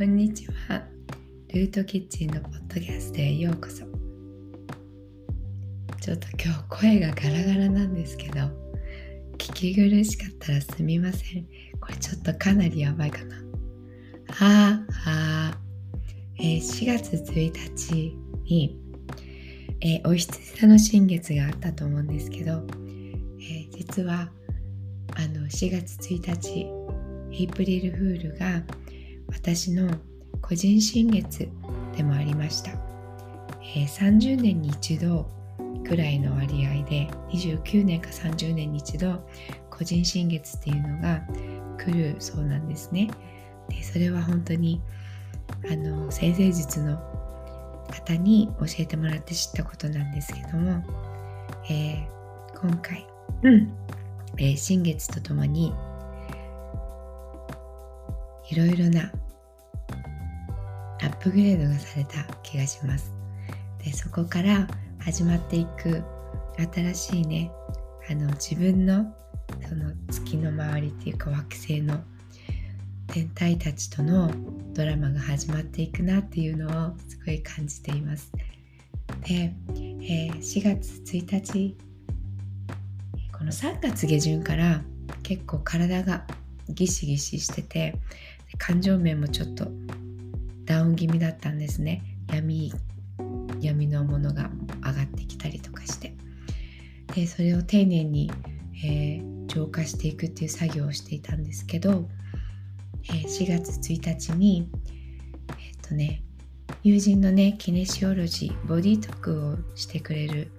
こんにちは。ルートキッチンのポッドキャストへようこそ。ちょっと今日声がガラガラなんですけど、聞き苦しかったらすみません。これちょっとかなりやばいかな。はあ、はあ。えー、4月1日に、えー、お羊座の新月があったと思うんですけど、えー、実はあの4月1日エイプリルフールが私の個人新月でもありました、えー、30年に一度くらいの割合で29年か30年に一度個人新月っていうのが来るそうなんですね。でそれは本当にあの先生術の方に教えてもらって知ったことなんですけども、えー、今回、うんえー、新月とともにいろいろなアップグレードがされた気がします。でそこから始まっていく新しいねあの自分のその月の周りっていうか惑星の天体たちとのドラマが始まっていくなっていうのをすごい感じています。で、えー、4月1日この3月下旬から結構体がギシギシしてて感情面もちょっとダウン気味だったんですね。闇闇のものが上がってきたりとかして。でそれを丁寧に、えー、浄化していくっていう作業をしていたんですけど、えー、4月1日にえっ、とね友人のねキネシオロジーボディトークをしてくれる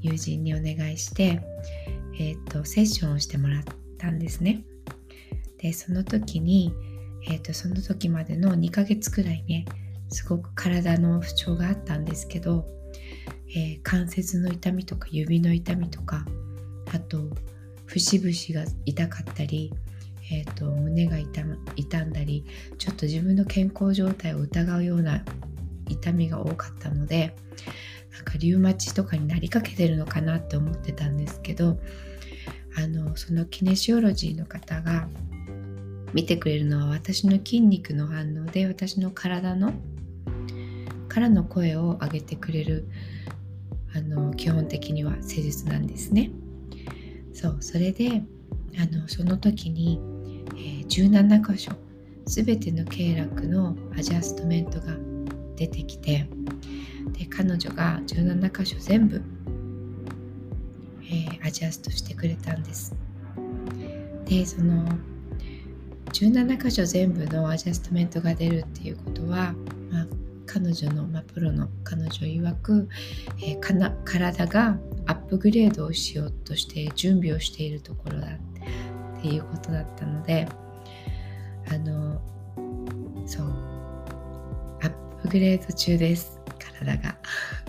友人にお願いして、えーと、とセッションをしてもらったんですね。でその時にえーと、その時までの2ヶ月くらいねすごく体の不調があったんですけど、えー、関節の痛みとか指の痛みとかあと節々が痛かったり、えーと、胸が痛痛んだりちょっと自分の健康状態を疑うような痛みが多かったのでなんかリウマチとかになりかけてるのかなって思ってたんですけどあのそのキネシオロジーの方が見てくれるのは私の筋肉の反応で私の体のからの声を上げてくれるあの基本的には施術なんですね。そうそれであのその時に、えー、17箇所全ての経絡のアジャストメントが出てきてで彼女が17箇所全部、えー、アジャストしてくれたんです。でその17箇所全部のアジャストメントが出るっていうことは、まあ、彼女の、まあ、プロの彼女曰く、えー、かな体がアップグレードをしようとして準備をしているところだっていうことだったのであのそうアップグレード中です体が。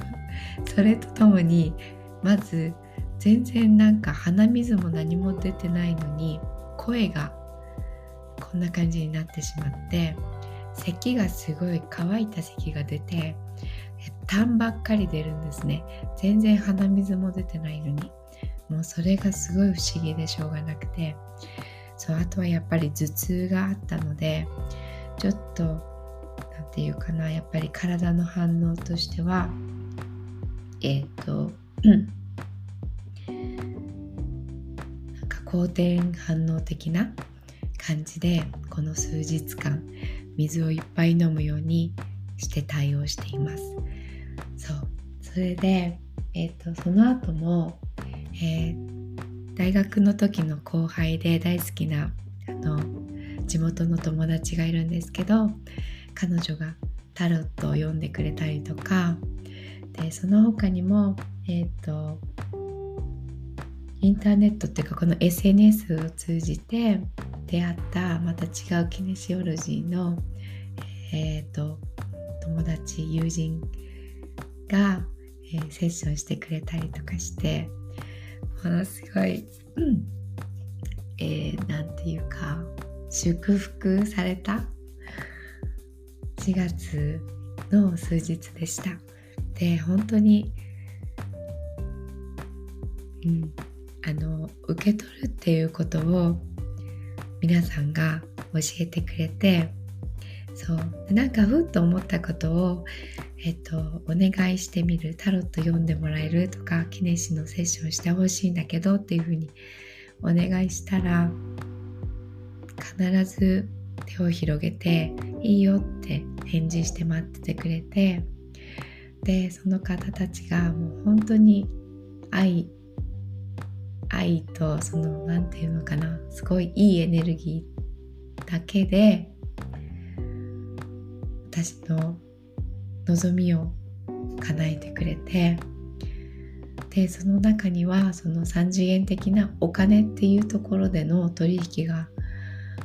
それとともにまず全然なんか鼻水も何も出てないのに声がこんな感じになってしまって咳がすごい乾いた咳が出て痰ばっかり出るんですね。全然鼻水も出てないのに。もうそれがすごい不思議でしょうがなくて。そうあとはやっぱり頭痛があったのでちょっと何て言うかなやっぱり体の反応としてはえっ、ー、となんか好転反応的な感じでこの数日間水をいっぱい飲むようにして対応しています。そう。それで、えーと、その後も、えー、大学の時の後輩で大好きなあの地元の友達がいるんですけど彼女がタロットを読んでくれたりとかでその他にもえっ、ー、とインターネットっていうかこの SNS を通じて出会ったまた違うキネシオロジーの、えーと、友達友人が、えー、セッションしてくれたりとかしてものすごい、うん、えー、なんていうか祝福された4月の数日でした。で本当に、うん、あの受け取るっていうことを皆さんが教えてくれてそうなんかふっと思ったことを、えっと、お願いしてみるタロット読んでもらえるとか記念誌のセッションしてほしいんだけどっていうふうにお願いしたら必ず手を広げて「いいよ」って返事して待っててくれてでその方たちがもう本当に愛愛とその何て言うのかなすごいいいエネルギーだけで私の望みを叶えてくれてでその中にはその3次元的なお金っていうところでの取引が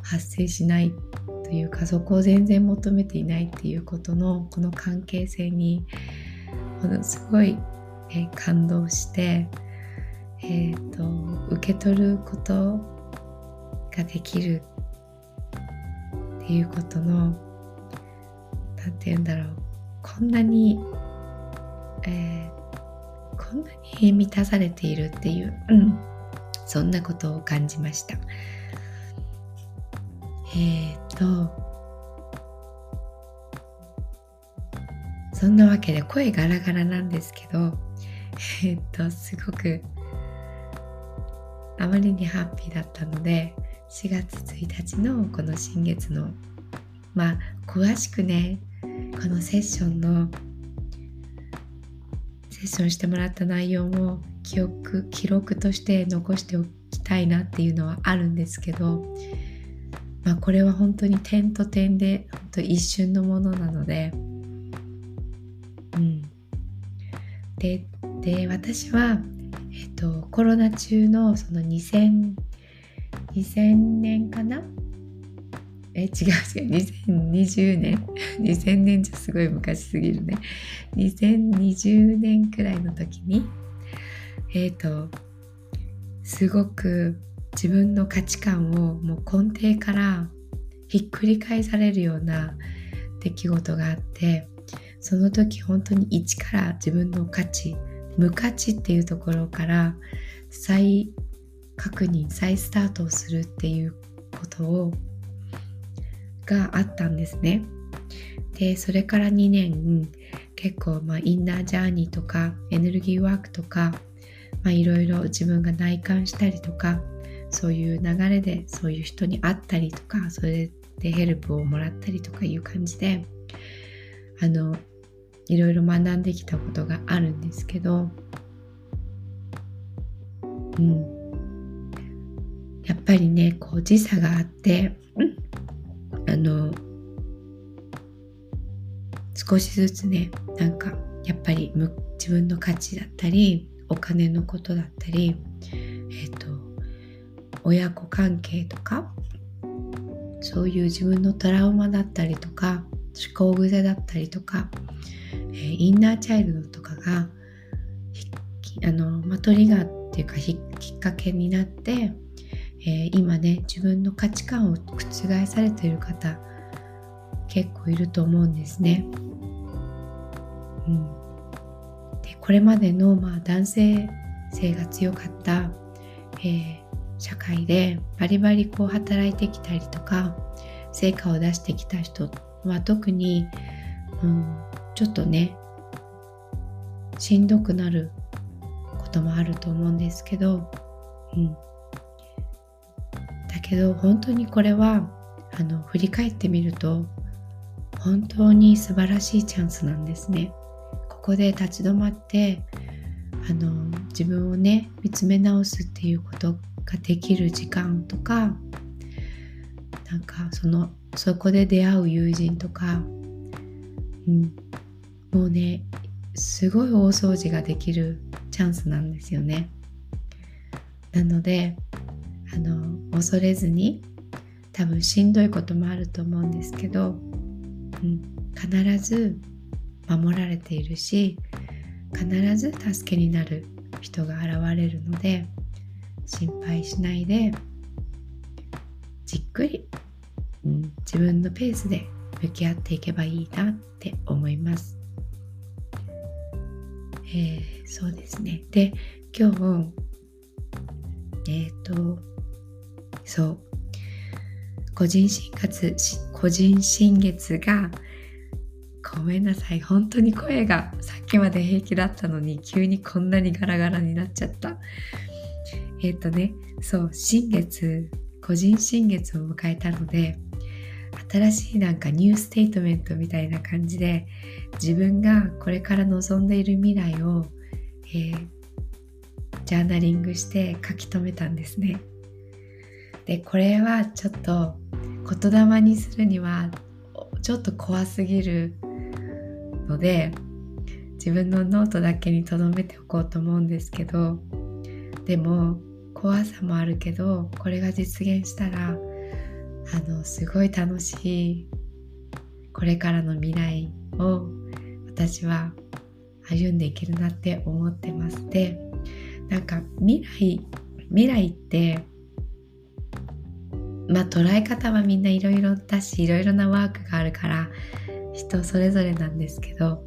発生しないというかそこを全然求めていないっていうことのこの関係性にものすごい、え感動して、えーと、受け取ることができるっていうことの何て言うんだろうこんなに、えー、こんなに満たされているっていう、うん、そんなことを感じました。えっ、ー、とそんなわけで声ガラガラなんですけどえっとすごくあまりにハッピーだったので4月1日のこの新月のまあ詳しくねこのセッションのセッションしてもらった内容も記憶記録として残しておきたいなっていうのはあるんですけど、まあ、これは本当に点と点で本当一瞬のものなのでうん、でで私は、と、コロナ中のその2000 2000年かな？え違う違う。2020年。2000年じゃすごい昔すぎるね。2020年くらいの時にえっ、ー、とすごく自分の価値観をもう根底からひっくり返されるような出来事があってその時本当に一から自分の価値無価値っていうところから再確認再スタートをするっていうことをがあったんですね。でそれから2年結構まあインナージャーニーとかエネルギーワークとかいろいろ自分が内観したりとかそういう流れでそういう人に会ったりとかそれでヘルプをもらったりとかいう感じであのいろいろ学んできたことがあるんですけど、うん、やっぱりねこう時差があって、あの少しずつねなんかやっぱり自分の価値だったりお金のことだったりえっ、ー、と親子関係とかそういう自分のトラウマだったりとか思考癖だったりとか、インナーチャイルドとかがあの、まあ、トリガーっていうかきっかけになって、えー、今ね自分の価値観を覆されている方結構いると思うんですね。うん、でこれまでの、まあ、男性性が強かった、えー、社会でバリバリこう働いてきたりとか成果を出してきた人は特に、うん、ちょっとねしんどくなることもあると思うんですけど、うん、だけど本当にこれはあの振り返ってみると本当に素晴らしいチャンスなんですね。ここで立ち止まってあの自分をね見つめ直すっていうことができる時間とかなんかそのそこで出会う友人とか、うん、もうねすごい大掃除ができるチャンスなんですよねなのであの恐れずに多分しんどいこともあると思うんですけど、うん、必ず守られているし必ず助けになる人が現れるので心配しないでじっくり、うん、自分のペースで向き合っていけばいいなって思います。えー、そうですね。で、今日、えっ、ー、と、そう、個人新活、個人新月がごめんなさい。本当に声がさっきまで平気だったのに急にこんなにガラガラになっちゃった。えっ、ー、とねそう新月個人新月を迎えたので新しいなんかニューステートメントみたいな感じで自分がこれから望んでいる未来を、えー、ジャーナリングして書き留めたんですね。でこれはちょっと言霊にするにはちょっと怖すぎるので自分のノートだけに留めておこうと思うんですけどでも怖さもあるけどこれが実現したらあのすごい楽しいこれからの未来を私は歩んでいけるなって思ってます。でなんか未来未来ってまあ捉え方はみんないろいろだしいろいろなワークがあるから人それぞれなんですけど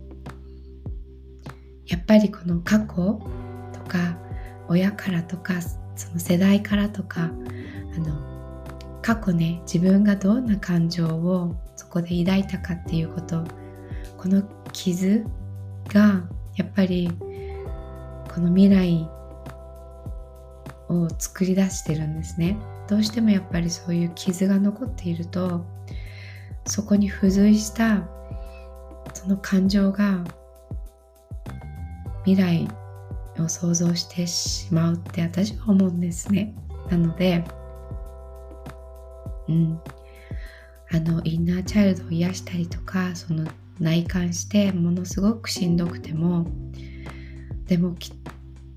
やっぱりこの過去とか親からとかその世代からとかあの過去ね自分がどんな感情をそこで抱いたかっていうこと。この傷がやっぱりこの未来を作り出してるんですね。どうしてもやっぱりそういう傷が残っているとそこに付随したその感情が未来を想像してしまうって私は思うんですね。なのでうん。あのインナーチャイルドを癒したりとかその内観してものすごくしんどくてもでもきっ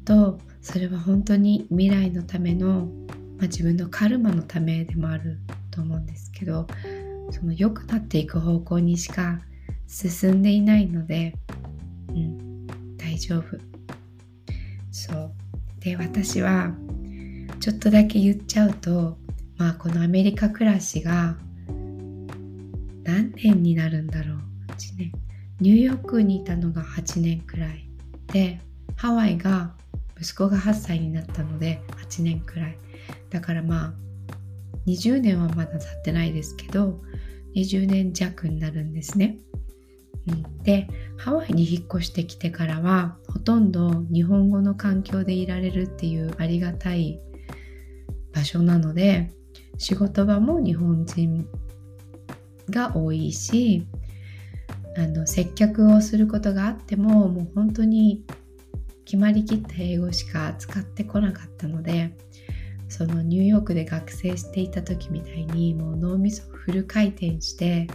とそれは本当に未来のための、まあ、自分のカルマのためでもあると思うんですけどその良くなっていく方向にしか進んでいないので、うん、大丈夫。そう。で私はちょっとだけ言っちゃうとまあこのアメリカ暮らしが何年になるんだろう。8年。ニューヨークにいたのが8年くらい。でハワイが息子が8歳になったので8年くらい。だからまあ20年はまだ経ってないですけど20年弱になるんですね。うん、でハワイに引っ越してきてからはほとんど日本語の環境でいられるっていうありがたい場所なので仕事場も日本人が多いしあの接客をすることがあってももう本当に決まりきった英語しか使ってこなかったのでそのニューヨークで学生していた時みたいにもう脳みそフル回転して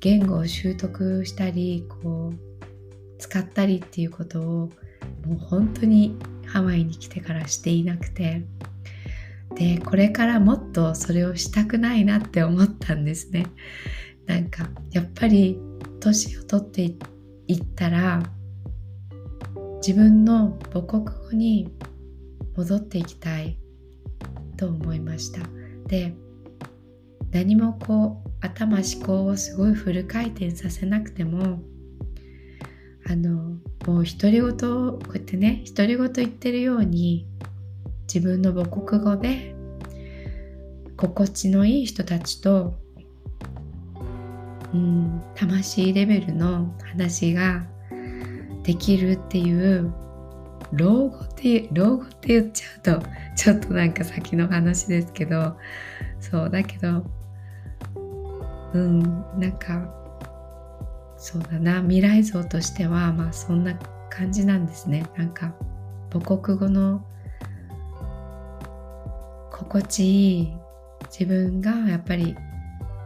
言語を習得したりこう使ったりっていうことをもう本当にハワイに来てからしていなくてでこれからもっとそれをしたくないなって思ったんですね。なんかやっぱり年を取っていったら自分の母国語に戻っていきたいと思いました。で何もこう頭思考をすごいフル回転させなくてもあのもう独り言をこうやってね独り言言ってるように自分の母国語で心地のいい人たちとうん魂レベルの話ができるっていう老後って老後って言っちゃうとちょっとなんか先の話ですけどそうだけどうんなんかそうだな未来像としてはまあそんな感じなんですね。なんか母国語の心地いい自分がやっぱり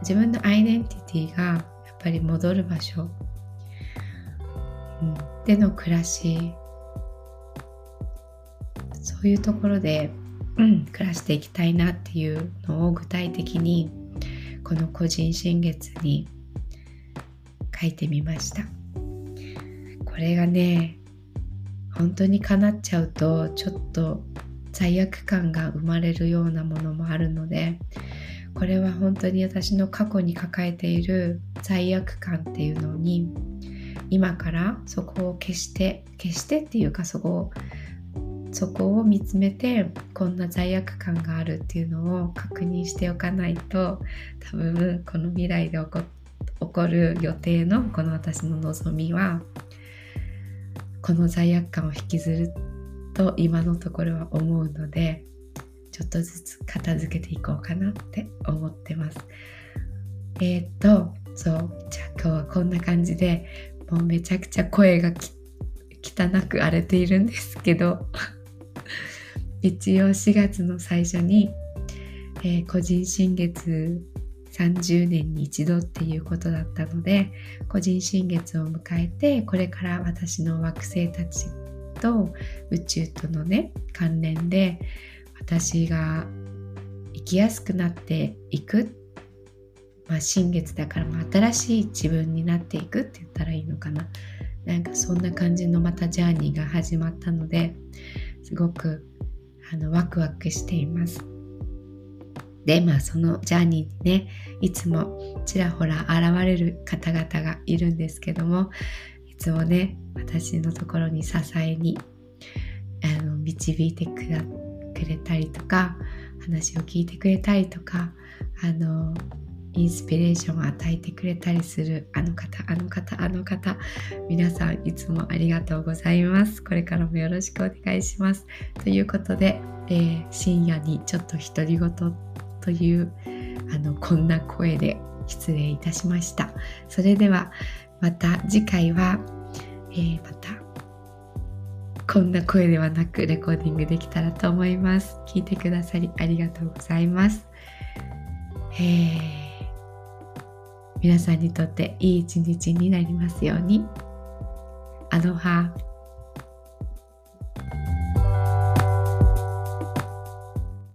自分のアイデンティティがやっぱり戻る場所、うん、での暮らし。そういうところで、うん、暮らしていきたいなっていうのを具体的にこの個人新月に書いてみました。これがね本当に叶っちゃうとちょっと罪悪感が生まれるようなものもあるのでこれは本当に私の過去に抱えている罪悪感っていうのに今からそこを消して消してっていうかそこをそこを見つめてこんな罪悪感があるっていうのを確認しておかないと多分この未来で起こ起こる予定のこの私の望みはこの罪悪感を引きずると今のところは思うのでちょっとずつ片付けていこうかなって思ってます。えー、っとそうじゃあ今日はこんな感じでもうめちゃくちゃ声が汚く荒れているんですけど 一応4月の最初に、えー、個人新月30年に一度っていうことだったので個人新月を迎えてこれから私の惑星たちと宇宙とのね関連で私が生きやすくなっていく、まあ、新月だから新しい自分になっていくって言ったらいいのかななんかそんな感じのまたジャーニーが始まったのですごくあのワクワクしています。でまあそのジャーニーにねいつもちらほら現れる方々がいるんですけどもつもね私のところに支えにあの導いてくれたりとか話を聞いてくれたりとかあのインスピレーションを与えてくれたりするあの方あの方あの方皆さんいつもありがとうございます。これからもよろしくお願いします。ということで、えー、深夜にちょっと独り言というあのこんな声で失礼いたしました。それではまた次回は、えー、またこんな声ではなくレコーディングできたらと思います。聞いてくださりありがとうございます。えー皆さんにとっていい一日になりますように。アロハ。